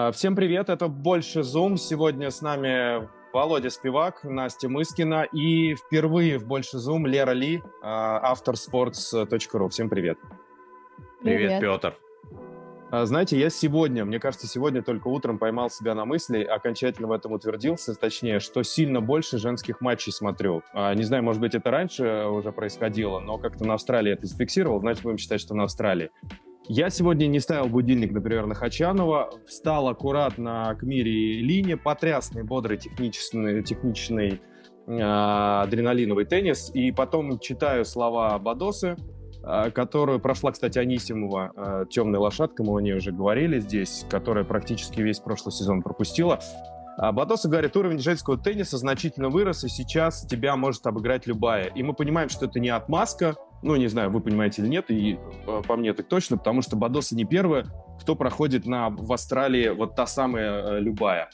А, всем привет, это «Больше Зум». Сегодня с нами Володя Спивак, Настя Мыскина и впервые в «Больше Зум» Лера Ли, а, автор sports.ru. Всем привет. Привет, привет Петр. А, знаете, я сегодня, мне кажется, сегодня только утром поймал себя на мысли, окончательно в этом утвердился, точнее, что сильно больше женских матчей смотрю. Не знаю, может быть, это раньше уже происходило, но как-то на Австралии это зафиксировал, значит, будем считать, что на Австралии. Я сегодня не ставил будильник, например, на Хачанова, встал аккуратно к Мире Лине, потрясный, бодрый, техничный, техничный э, адреналиновый теннис, и потом читаю слова Бадосы, а, которую прошла, кстати, Анисимова а, «Темная лошадка», мы о ней уже говорили здесь, которая практически весь прошлый сезон пропустила. Батоса говорит, уровень женского тенниса значительно вырос, и сейчас тебя может обыграть любая. И мы понимаем, что это не отмазка, ну, не знаю, вы понимаете или нет, и по мне так точно, потому что Бадоса не первая, кто проходит на, в Австралии вот та самая э, любая.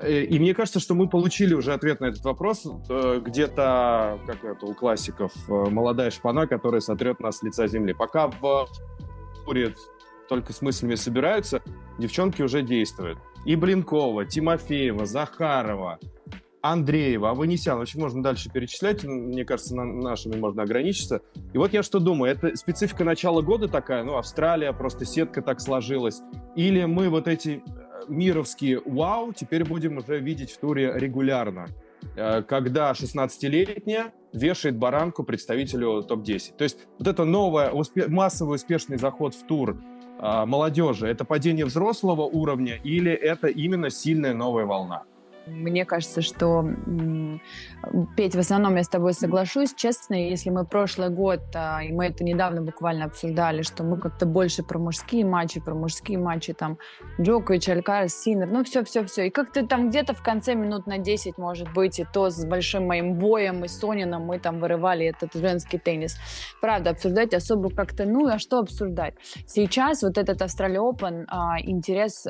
Э, и мне кажется, что мы получили уже ответ на этот вопрос. Э, где-то, как это у классиков, э, молодая шпана, которая сотрет нас с лица земли. Пока в туре только с мыслями собираются, девчонки уже действуют. И Блинкова, Тимофеева, Захарова, Андреева, Аванесян. Общем, можно дальше перечислять. Мне кажется, на нашими можно ограничиться. И вот я что думаю. Это специфика начала года такая. Ну, Австралия, просто сетка так сложилась. Или мы вот эти мировские вау теперь будем уже видеть в туре регулярно, э, когда 16-летняя вешает баранку представителю топ-10. То есть вот это новое, успе- массовый успешный заход в тур э, молодежи, это падение взрослого уровня или это именно сильная новая волна? Мне кажется, что, Петь, в основном я с тобой соглашусь. Честно, если мы прошлый год, а, и мы это недавно буквально обсуждали, что мы как-то больше про мужские матчи, про мужские матчи, там, Джокович, Алькарас, Синер, ну, все-все-все. И как-то там где-то в конце минут на 10, может быть, и то с большим моим боем и Сонином мы там вырывали этот женский теннис. Правда, обсуждать особо как-то, ну, а что обсуждать? Сейчас вот этот Австралия Open, а, интерес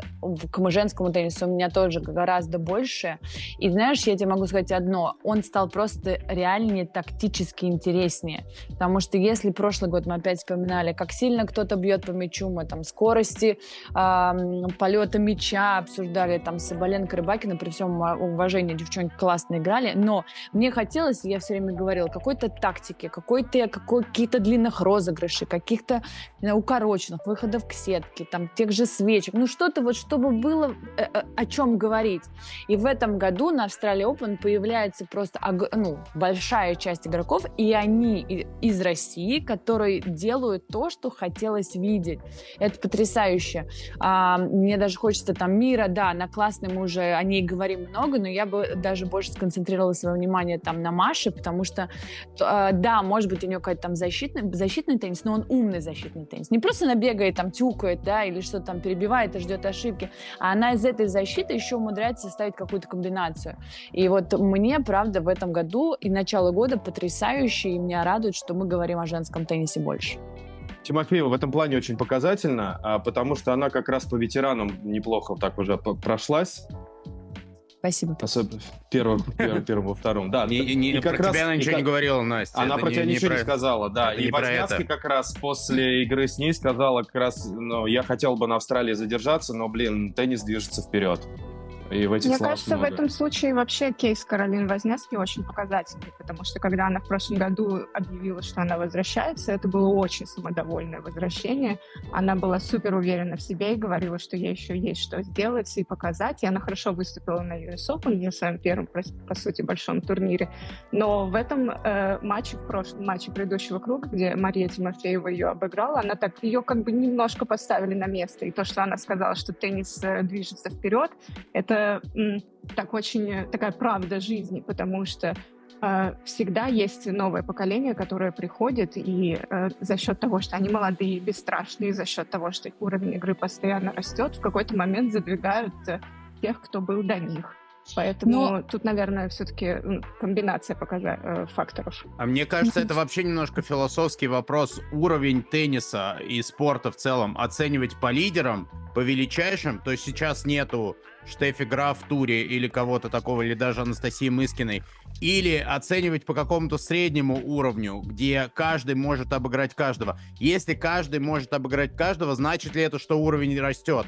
к женскому теннису у меня тоже гораздо больше, лучше. И знаешь, я тебе могу сказать одно, он стал просто реальнее тактически интереснее. Потому что если прошлый год мы опять вспоминали, как сильно кто-то бьет по мячу, мы там скорости э, полета мяча обсуждали, там Соболенко, Рыбакина, при всем уважении девчонки классно играли, но мне хотелось, я все время говорила, какой-то тактики, какой-то, какой, какие-то длинных розыгрышей, каких-то укороченных выходов к сетке, там тех же свечек, ну что-то вот, чтобы было э, э, о чем говорить. И в этом году на Австралии Open появляется просто ну, большая часть игроков, и они из России, которые делают то, что хотелось видеть. Это потрясающе. А, мне даже хочется там мира, да, на классной мы уже о ней говорим много, но я бы даже больше сконцентрировала свое внимание там на Маше, потому что, а, да, может быть, у нее какой-то там защитный, защитный теннис, но он умный защитный теннис. Не просто она бегает, там, тюкает, да, или что-то там перебивает и ждет ошибки, а она из этой защиты еще умудряется ставить какую-то комбинацию. И вот мне, правда, в этом году и начало года потрясающий, и меня радует, что мы говорим о женском теннисе больше. Тимофеева в этом плане очень показательна, а, потому что она как раз по ветеранам неплохо так уже прошлась. Спасибо. Особенно первым, первым, первым, втором. Да, не, не, и как про раз, тебя она ничего не говорила, Настя. Она про тебя не, ничего не, про... сказала, да. Это и Возняцкий как раз после игры с ней сказала как раз, ну, я хотел бы на Австралии задержаться, но, блин, теннис движется вперед. И в этих Мне кажется, много. в этом случае вообще кейс Каролин Возняцки очень показательный, потому что когда она в прошлом году объявила, что она возвращается, это было очень самодовольное возвращение. Она была супер уверена в себе и говорила, что ей еще есть что сделать и показать. И она хорошо выступила на US Open, на своем первом, по, по сути, большом турнире. Но в этом э, матче, в прошлом матче предыдущего круга, где Мария Тимофеева ее обыграла, она так ее как бы немножко поставили на место. И то, что она сказала, что теннис э, движется вперед, это так очень такая правда жизни, потому что э, всегда есть новое поколение, которое приходит, и э, за счет того, что они молодые, бесстрашные, за счет того, что уровень игры постоянно растет, в какой-то момент задвигают э, тех, кто был до них. Поэтому Но... тут, наверное, все-таки комбинация показа... Э, факторов. А мне кажется, это вообще немножко философский вопрос. Уровень тенниса и спорта в целом оценивать по лидерам, по величайшим. То есть сейчас нету Штефи Граф в туре или кого-то такого, или даже Анастасии Мыскиной. Или оценивать по какому-то среднему уровню, где каждый может обыграть каждого. Если каждый может обыграть каждого, значит ли это, что уровень растет?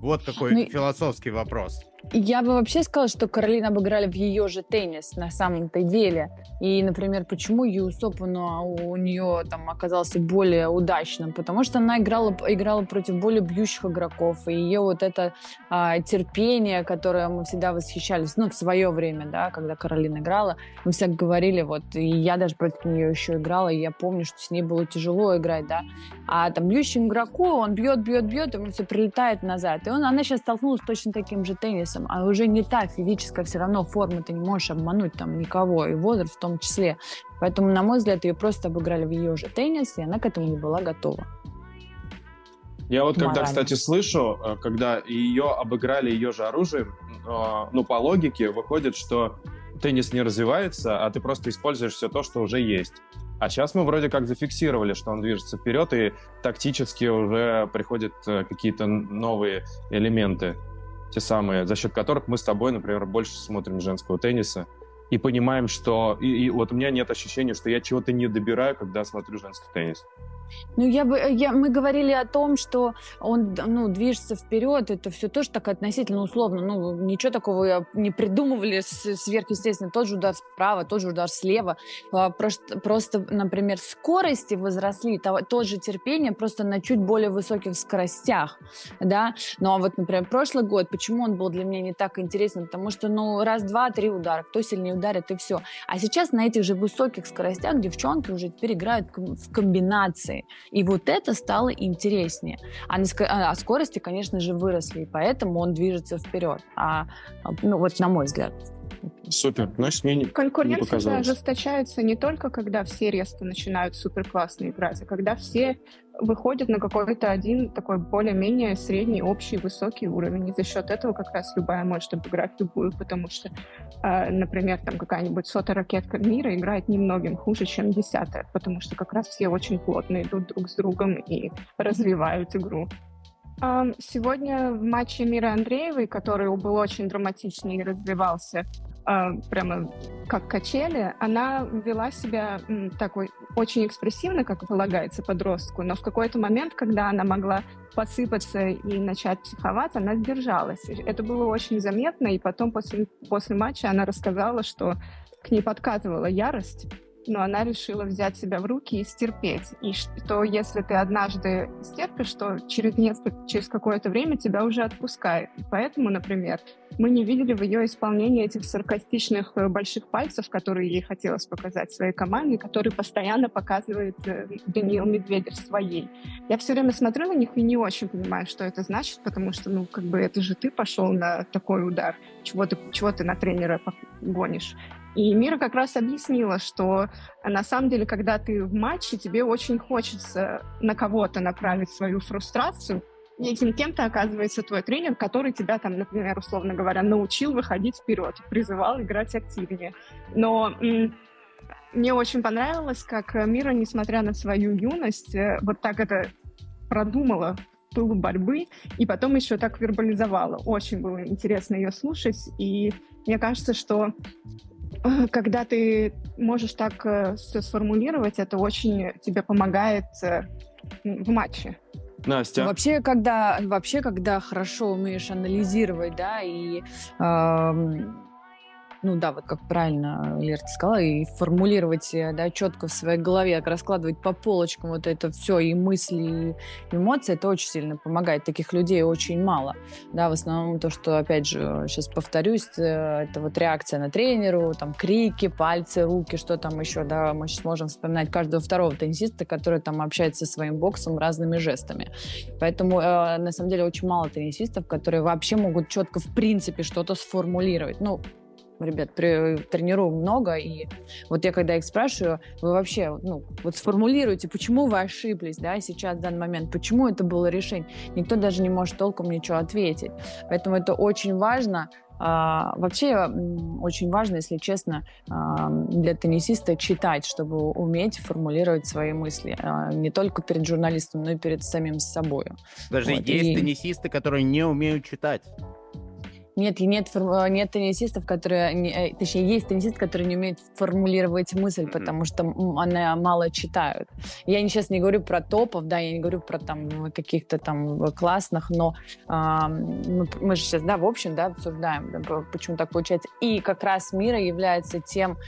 Вот какой ну, философский вопрос. Я бы вообще сказала, что Каролина обыграли в ее же теннис на самом-то деле. И, например, почему US Open у нее там оказался более удачным? Потому что она играла, играла против более бьющих игроков. И ее вот это а, терпение, которое мы всегда восхищались, ну, в свое время, да, когда Каролина играла, мы всегда говорили, вот, и я даже против нее еще играла, и я помню, что с ней было тяжело играть, да. А там бьющему игроку, он бьет, бьет, бьет, ему все прилетает назад. И он, она сейчас столкнулась с точно таким же теннисом весом, а уже не та физическая все равно форма, ты не можешь обмануть там никого, и возраст в том числе. Поэтому, на мой взгляд, ее просто обыграли в ее же теннис, и она к этому не была готова. Я вот Морально. когда, кстати, слышу, э, когда ее обыграли ее же оружием, э, ну, по логике выходит, что теннис не развивается, а ты просто используешь все то, что уже есть. А сейчас мы вроде как зафиксировали, что он движется вперед, и тактически уже приходят э, какие-то новые элементы те самые, за счет которых мы с тобой, например, больше смотрим женского тенниса и понимаем, что... И, и вот у меня нет ощущения, что я чего-то не добираю, когда смотрю женский теннис. Ну, я бы, я, мы говорили о том, что он ну, движется вперед, это все тоже так относительно условно. Ну, ничего такого не придумывали сверхъестественно. Тот же удар справа, тот же удар слева. А, просто, просто например, скорости возросли, тот же терпение, просто на чуть более высоких скоростях, да. Ну, а вот, например, прошлый год, почему он был для меня не так интересен? Потому что, ну, раз, два, три удара, кто сильнее ударит, и все. А сейчас на этих же высоких скоростях девчонки уже теперь играют в комбинации. И вот это стало интереснее. А, на, а, а скорости, конечно же, выросли, и поэтому он движется вперед. А, ну, вот на мой взгляд. Супер. Значит, мне не Конкуренция не ожесточается не только, когда все резко начинают супер классно играть, а когда все выходят на какой-то один такой более-менее средний, общий, высокий уровень. И за счет этого как раз любая может обыграть любую, потому что, э, например, там какая-нибудь сотая ракетка мира играет немногим хуже, чем десятая, потому что как раз все очень плотно идут друг с другом и развивают игру. Сегодня в матче Мира Андреевой, который был очень драматичный и развивался прямо как качели, она вела себя такой очень экспрессивно, как полагается подростку, но в какой-то момент, когда она могла посыпаться и начать психовать, она сдержалась. Это было очень заметно, и потом после, после матча она рассказала, что к ней подкатывала ярость, но она решила взять себя в руки и стерпеть. И что если ты однажды стерпишь, то через, несколько, через какое-то время тебя уже отпускает. Поэтому, например, мы не видели в ее исполнении этих саркастичных э, больших пальцев, которые ей хотелось показать своей команде, которые постоянно показывает э, Даниил Медведев своей. Я все время смотрю на них и не очень понимаю, что это значит, потому что, ну, как бы это же ты пошел на такой удар, чего ты, чего ты на тренера гонишь. И Мира как раз объяснила, что на самом деле, когда ты в матче, тебе очень хочется на кого-то направить свою фрустрацию, и этим кем-то оказывается твой тренер, который тебя там, например, условно говоря, научил выходить вперед, призывал играть активнее. Но мне очень понравилось, как Мира, несмотря на свою юность, э, вот так это продумала в пылу борьбы, и потом еще так вербализовала. Очень было интересно ее слушать, и мне кажется, что когда ты можешь так э, все сформулировать, это очень тебе помогает э, в матче. Настя. Вообще, когда вообще, когда хорошо умеешь анализировать, да, и э, ну да, вот как правильно Лерта сказала, и формулировать, э, да, четко в своей голове, раскладывать по полочкам вот это все, и мысли, и эмоции, это очень сильно помогает. Таких людей очень мало. Да, в основном то, что, опять же, сейчас повторюсь, э, это вот реакция на тренеру, там, крики, пальцы, руки, что там еще, да, мы сейчас можем вспоминать каждого второго теннисиста, который там общается со своим боксом разными жестами. Поэтому, э, на самом деле, очень мало теннисистов, которые вообще могут четко, в принципе, что-то сформулировать. Ну, ребят, тренирую много, и вот я когда их спрашиваю, вы вообще, ну, вот сформулируйте, почему вы ошиблись, да, сейчас, в данный момент, почему это было решение, никто даже не может толком ничего ответить. Поэтому это очень важно, а, вообще очень важно, если честно, а, для теннисиста читать, чтобы уметь формулировать свои мысли. А, не только перед журналистом, но и перед самим собой. Даже вот. есть и... теннисисты, которые не умеют читать. Нет, нет, э, нет теннисистов, которые... Э, точнее, есть теннисисты, которые не умеют формулировать мысль, потому что она мало читают. Я сейчас не говорю про топов, да, я не говорю про там каких-то там классных, но э, мы, мы же сейчас, да, в общем, да, обсуждаем, да, почему так получается. И как раз Мира является тем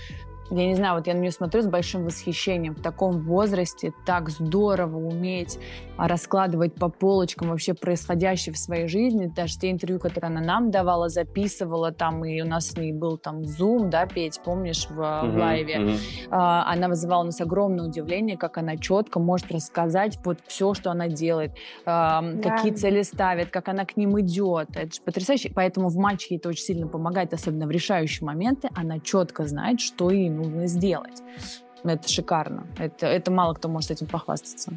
я не знаю, вот я на нее смотрю с большим восхищением. В таком возрасте так здорово уметь а, раскладывать по полочкам вообще происходящее в своей жизни. Даже те интервью, которые она нам давала, записывала там, и у нас с ней был там Zoom, да, Петь, помнишь, в, uh-huh, в лайве. Uh-huh. А, она вызывала у нас огромное удивление, как она четко может рассказать вот все, что она делает, а, да. какие цели ставит, как она к ним идет. Это же потрясающе. Поэтому в матче ей это очень сильно помогает, особенно в решающие моменты. Она четко знает, что ей нужно сделать. Это шикарно. Это, это мало кто может этим похвастаться.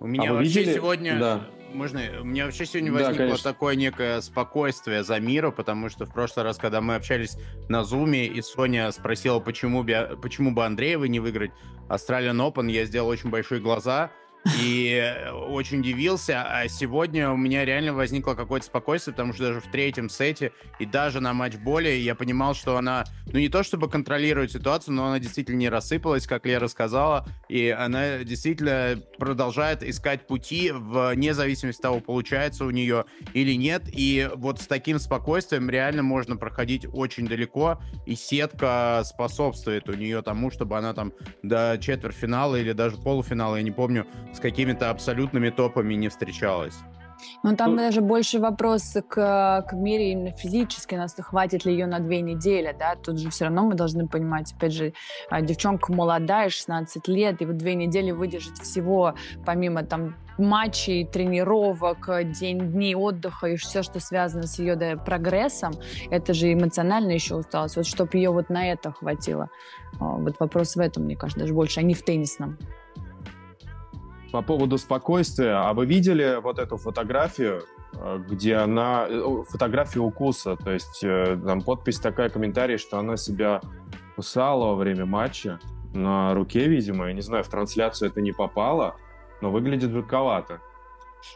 У меня а вообще видели? сегодня... Да. Можно, у меня вообще сегодня возникло да, такое некое спокойствие за миру, потому что в прошлый раз, когда мы общались на Зуме, и Соня спросила, почему бы, почему бы Андреева не выиграть Australian Open, я сделал очень большие глаза, и очень удивился. А сегодня у меня реально возникло какое-то спокойствие, потому что даже в третьем сете и даже на матч более я понимал, что она, ну не то чтобы контролирует ситуацию, но она действительно не рассыпалась, как Лера сказала, и она действительно продолжает искать пути вне зависимости от того, получается у нее или нет. И вот с таким спокойствием реально можно проходить очень далеко, и сетка способствует у нее тому, чтобы она там до четвертьфинала или даже полуфинала, я не помню, с какими-то абсолютными топами не встречалась. Ну, там ну, даже больше вопрос к, к мире именно физически, нас хватит ли ее на две недели, да, тут же все равно мы должны понимать, опять же, а, девчонка молодая, 16 лет, и вот две недели выдержать всего, помимо там матчей, тренировок, день, дней отдыха и все, что связано с ее да, прогрессом, это же эмоционально еще усталость. Вот чтобы ее вот на это хватило. А, вот вопрос в этом, мне кажется, даже больше, а не в теннисном по поводу спокойствия. А вы видели вот эту фотографию, э, где она... Э, фотографию укуса, то есть э, там подпись такая, комментарий, что она себя кусала во время матча на руке, видимо. Я не знаю, в трансляцию это не попало, но выглядит жутковато.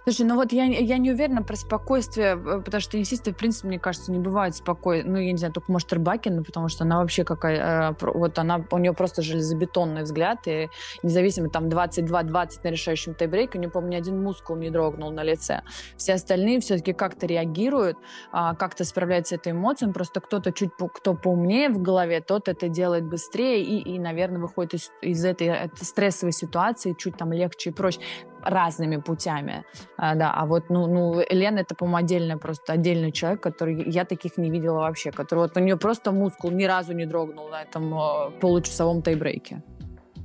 Слушай, ну вот я, я не уверена про спокойствие, э, потому что теннисисты, в принципе, мне кажется, не бывает спокойно. Ну, я не знаю, только, может, Рыбакина, потому что она вообще какая... Э, вот она, у нее просто железобетонный взгляд, и независимо там 22-20 на решающем тайбрейке, у нее, по-моему, ни один мускул не дрогнул на лице. Все остальные все-таки как-то реагируют, а, как-то справляются с этой эмоцией, просто кто-то чуть кто поумнее в голове, тот это делает быстрее и, и наверное, выходит из, из этой, этой стрессовой ситуации чуть там легче и проще разными путями, а, да, а вот, ну, ну, Лена это, по-моему, отдельный просто отдельный человек, который, я таких не видела вообще, который вот у нее просто мускул ни разу не дрогнул на этом э, получасовом тайбрейке.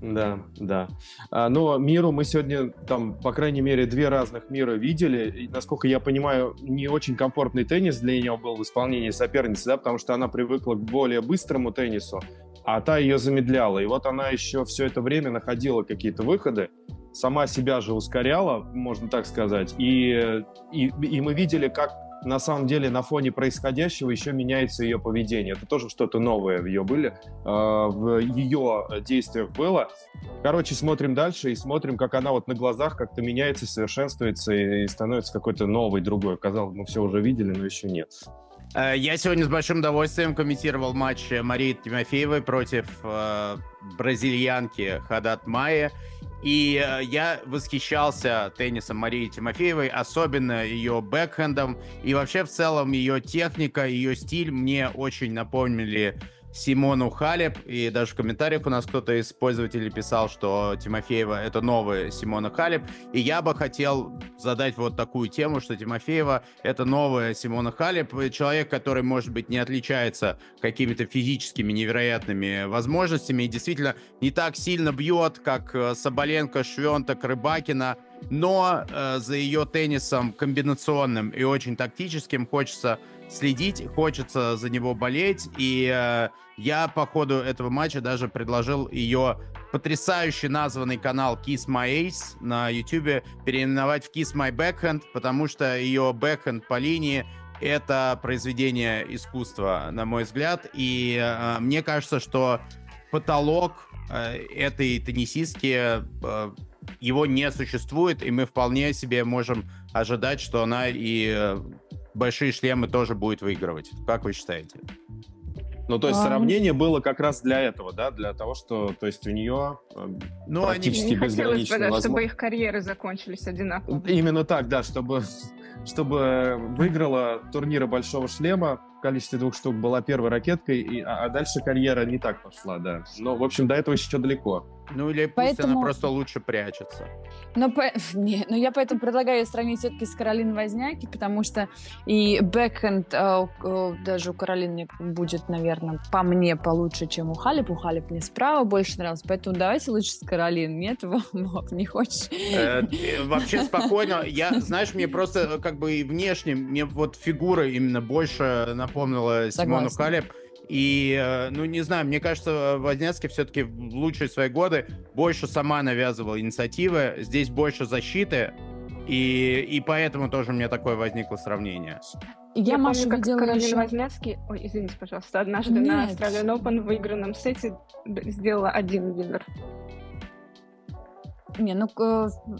Да, да. А, но миру мы сегодня там, по крайней мере, две разных мира видели. И, насколько я понимаю, не очень комфортный теннис для нее был в исполнении соперницы, да, потому что она привыкла к более быстрому теннису, а та ее замедляла. И вот она еще все это время находила какие-то выходы сама себя же ускоряла, можно так сказать, и, и, и мы видели, как на самом деле на фоне происходящего еще меняется ее поведение. Это тоже что-то новое в ее были, э, в ее действиях было. Короче, смотрим дальше и смотрим, как она вот на глазах как-то меняется, совершенствуется и становится какой-то новой, другой. Казалось, мы все уже видели, но еще нет. Э, я сегодня с большим удовольствием комментировал матч Марии Тимофеевой против э, бразильянки Хадат Майи. И э, я восхищался теннисом Марии Тимофеевой, особенно ее бэкхендом. И вообще в целом ее техника, ее стиль мне очень напомнили Симону Халеп, и даже в комментариях у нас кто-то из пользователей писал, что Тимофеева — это новая Симона Халеп, и я бы хотел задать вот такую тему, что Тимофеева — это новая Симона Халеп, человек, который, может быть, не отличается какими-то физическими невероятными возможностями, и действительно не так сильно бьет, как э, Соболенко, Швенток, Рыбакина, но э, за ее теннисом комбинационным и очень тактическим хочется следить, хочется за него болеть, и э, я по ходу этого матча даже предложил ее потрясающе названный канал Kiss My Ace на YouTube переименовать в Kiss My Backhand, потому что ее бэкхенд по линии это произведение искусства, на мой взгляд, и э, мне кажется, что потолок э, этой теннисистки э, его не существует, и мы вполне себе можем ожидать, что она и э, большие шлемы тоже будет выигрывать. Как вы считаете? Ну, то есть а... сравнение было как раз для этого, да, для того, что, то есть у нее э, ну, практически они... безграничная возможность. чтобы их карьеры закончились одинаково. Именно так, да, чтобы, чтобы выиграла турниры Большого Шлема количестве двух штук была первой ракеткой, и, а, а дальше карьера не так пошла, да. Но, в общем, до этого еще далеко. Ну или пусть поэтому... она просто лучше прячется. Но, по... не, но я поэтому предлагаю сравнить все-таки с Каролиной Возняки, потому что и бэкхенд э, э, даже у Каролины будет, наверное, по мне получше, чем у Халип. У Халип мне справа больше нравилось, поэтому давайте лучше с Каролиной. Нет, Вов, не хочешь? Э, вообще спокойно. Я, знаешь, мне просто как бы внешне, мне вот фигура именно больше напомнила Симону Халип. И, э, ну, не знаю, мне кажется, Возняцкий все-таки в лучшие свои годы больше сама навязывала инициативы, здесь больше защиты, и, и поэтому тоже у меня такое возникло сравнение. Я, Я помню, как видела Каролина еще... Возняцкий, ой, извините, пожалуйста, однажды Нет. на Australian Open в выигранном сете сделала один винер. Не, ну,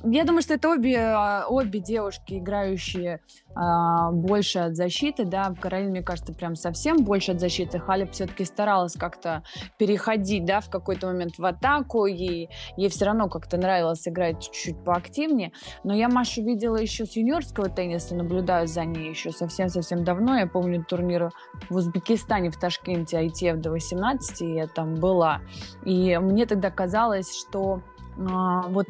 я думаю, что это обе, а, обе девушки, играющие а, больше от защиты, да, Каролина, мне кажется, прям совсем больше от защиты. Халип все-таки старалась как-то переходить, да, в какой-то момент в атаку, ей, ей все равно как-то нравилось играть чуть-чуть поактивнее. Но я Машу видела еще с юниорского тенниса, наблюдаю за ней еще совсем-совсем давно. Я помню турнир в Узбекистане, в Ташкенте, ITF до 18, я там была. И мне тогда казалось, что а, вот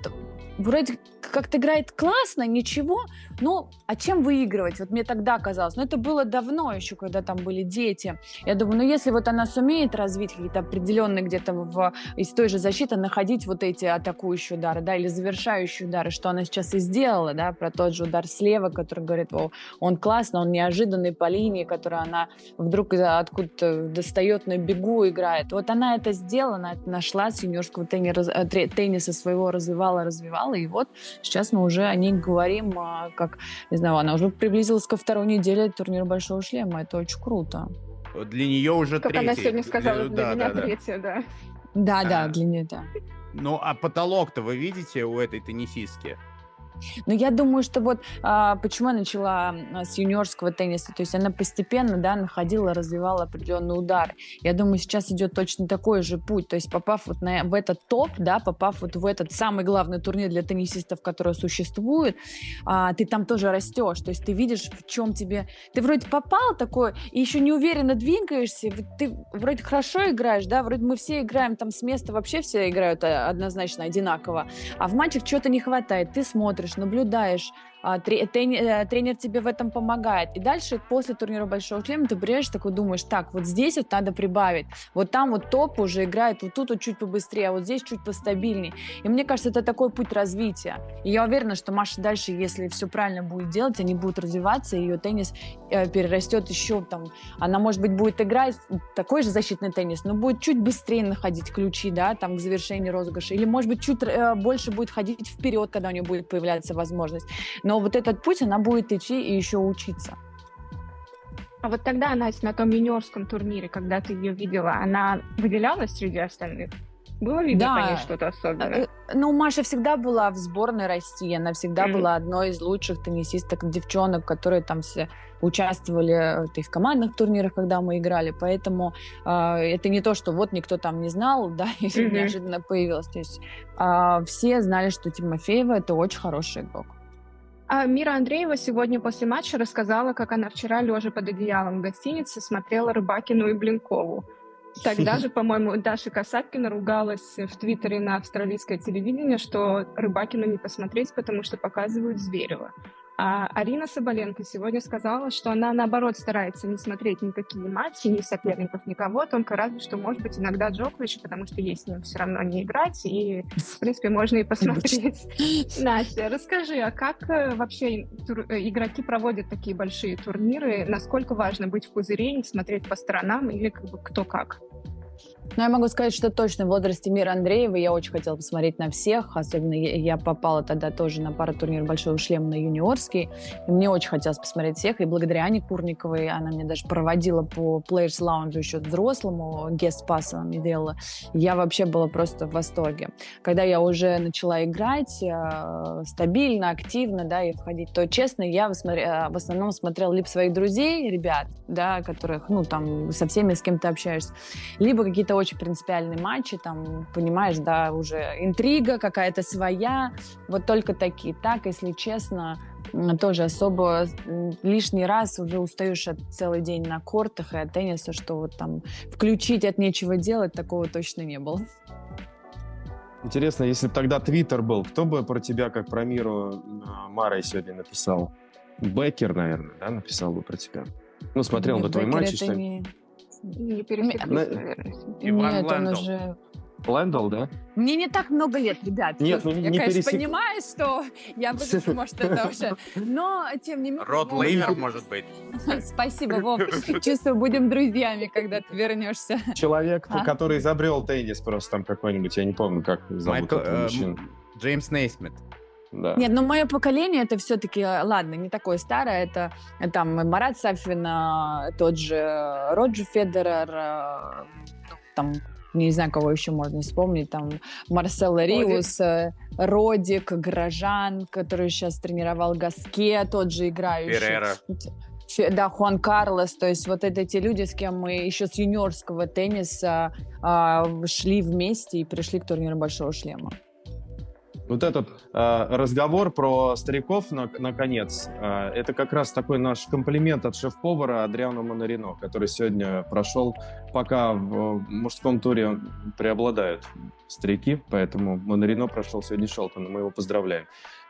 вроде как-то играет классно, ничего, но а чем выигрывать? Вот мне тогда казалось, но это было давно еще, когда там были дети. Я думаю, ну если вот она сумеет развить какие-то определенные где-то в, из той же защиты находить вот эти атакующие удары, да, или завершающие удары, что она сейчас и сделала, да, про тот же удар слева, который говорит, о, он классно, он неожиданный по линии, который она вдруг откуда-то достает на бегу, играет. Вот она это сделала, она это нашла с юниорского тенниса, своего развивала, развивала, и вот сейчас мы уже о ней говорим, а, как, не знаю, она уже приблизилась ко второй неделе турнира Большого Шлема, это очень круто. Для нее уже как третий. она сегодня сказала, для да, меня да, третья, да. Да, да, для нее, да. Ну, а потолок-то вы видите у этой теннисистки? Но я думаю, что вот а, почему я начала с юниорского тенниса, то есть она постепенно, да, находила, развивала определенный удар. Я думаю, сейчас идет точно такой же путь, то есть попав вот на, в этот топ, да, попав вот в этот самый главный турнир для теннисистов, который существует, а, ты там тоже растешь, то есть ты видишь, в чем тебе... Ты вроде попал такой, и еще не уверенно двигаешься, ты вроде хорошо играешь, да, вроде мы все играем там с места, вообще все играют а, однозначно одинаково, а в матчах чего-то не хватает, ты смотришь, смотришь, наблюдаешь, тренер, э, тренер тебе в этом помогает. И дальше после турнира Большого Шлема ты приезжаешь такой думаешь, так, вот здесь вот надо прибавить. Вот там вот топ уже играет, вот тут вот чуть побыстрее, а вот здесь чуть постабильнее. И мне кажется, это такой путь развития. И я уверена, что Маша дальше, если все правильно будет делать, они будут развиваться, ее теннис э, перерастет еще там. Она, может быть, будет играть такой же защитный теннис, но будет чуть быстрее находить ключи, да, там к завершению розыгрыша. Или, может быть, чуть э, больше будет ходить вперед, когда у нее будет появляться возможность. Но но вот этот путь она будет идти и еще учиться. А вот тогда, Настя, на том юниорском турнире, когда ты ее видела, она выделялась среди остальных? Было видно да. по ней что-то особенное? Э, ну, Маша всегда была в сборной России, она всегда mm-hmm. была одной из лучших теннисисток, девчонок, которые там все участвовали и в командных турнирах, когда мы играли, поэтому э, это не то, что вот никто там не знал, да, и mm-hmm. неожиданно появилась. То есть э, все знали, что Тимофеева это очень хороший игрок. А Мира Андреева сегодня после матча рассказала, как она вчера, лежа под одеялом в гостинице, смотрела Рыбакину и Блинкову. Тогда же, по-моему, Даша Касаткина ругалась в Твиттере на австралийское телевидение, что Рыбакину не посмотреть, потому что показывают Зверева. А Арина Соболенко сегодня сказала, что она, наоборот, старается не смотреть никакие матчи, ни соперников, никого, только разве что, может быть, иногда Джоковича, потому что ей с ним все равно не играть, и, в принципе, можно и посмотреть. Настя, расскажи, а как э, вообще э, игроки проводят такие большие турниры? Насколько важно быть в пузыре, не смотреть по сторонам, или как бы кто как? Ну, я могу сказать, что точно в возрасте Мира Андреева я очень хотела посмотреть на всех. Особенно я попала тогда тоже на пару турниров Большого шлема на юниорский. И мне очень хотелось посмотреть всех. И благодаря Ане Курниковой, она мне даже проводила по Players Lounge еще взрослому, гест пас она мне делала. Я вообще была просто в восторге. Когда я уже начала играть э, стабильно, активно, да, и входить, то, честно, я в, э, в основном смотрела либо своих друзей, ребят, да, которых, ну, там, со всеми, с кем ты общаешься, либо какие-то очень принципиальные матчи, там, понимаешь, да, уже интрига какая-то своя, вот только такие. Так, если честно, тоже особо лишний раз уже устаешь от целый день на кортах и от тенниса, что вот там включить от нечего делать, такого точно не было. Интересно, если бы тогда Твиттер был, кто бы про тебя, как про Миру, Марой сегодня написал? Беккер, наверное, да, написал бы про тебя. Ну, смотрел бы твой матч. Что... Не... Не пересеклись, наверное. Нет, он уже... Лэндл, да? Мне не так много лет, ребят. Нет, ну, я, не конечно, пересек... понимаю, что я буду, может, это уже... Но, тем не менее... Род Лейнер, может быть. Спасибо, Вов. Чувствую, будем друзьями, когда ты вернешься. Человек, а? который изобрел теннис просто там какой-нибудь, я не помню, как зовут Майкл, этого э, Джеймс Нейсмит. Да. Нет, ну мое поколение это все-таки, э, ладно, не такое старое, это э, там Марат Сафин, тот же Роджер Федерер, э, там не знаю, кого еще можно вспомнить, там Марсел Риус, Родик, Грожан, который сейчас тренировал Гаске, тот же играющий. Перера. Да, Хуан Карлос, то есть вот это те люди, с кем мы еще с юниорского тенниса а, шли вместе и пришли к турниру Большого Шлема. Вот этот э, разговор про стариков, на, наконец, э, это как раз такой наш комплимент от шеф-повара Адриана Монарино, который сегодня прошел, пока в мужском туре преобладают старики, поэтому Монарино прошел сегодня Шелтона, мы его поздравляем.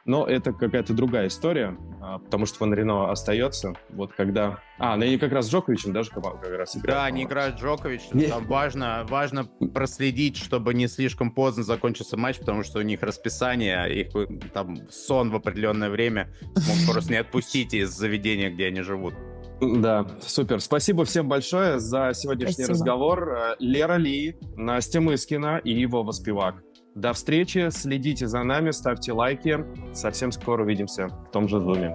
Но это какая-то другая история, а, потому что Ван Рено остается. Вот когда... А, ну они как раз с Джоковичем даже как раз играют. Да, они играют Джокович. Там важно, важно проследить, чтобы не слишком поздно закончился матч, потому что у них расписание, их там сон в определенное время могут просто не отпустить из заведения, где они живут. Да, супер. Спасибо всем большое за сегодняшний Спасибо. разговор. Э, Лера Ли, Настя Мыскина и его Воспевак. До встречи, следите за нами, ставьте лайки. Совсем скоро увидимся в том же зуме.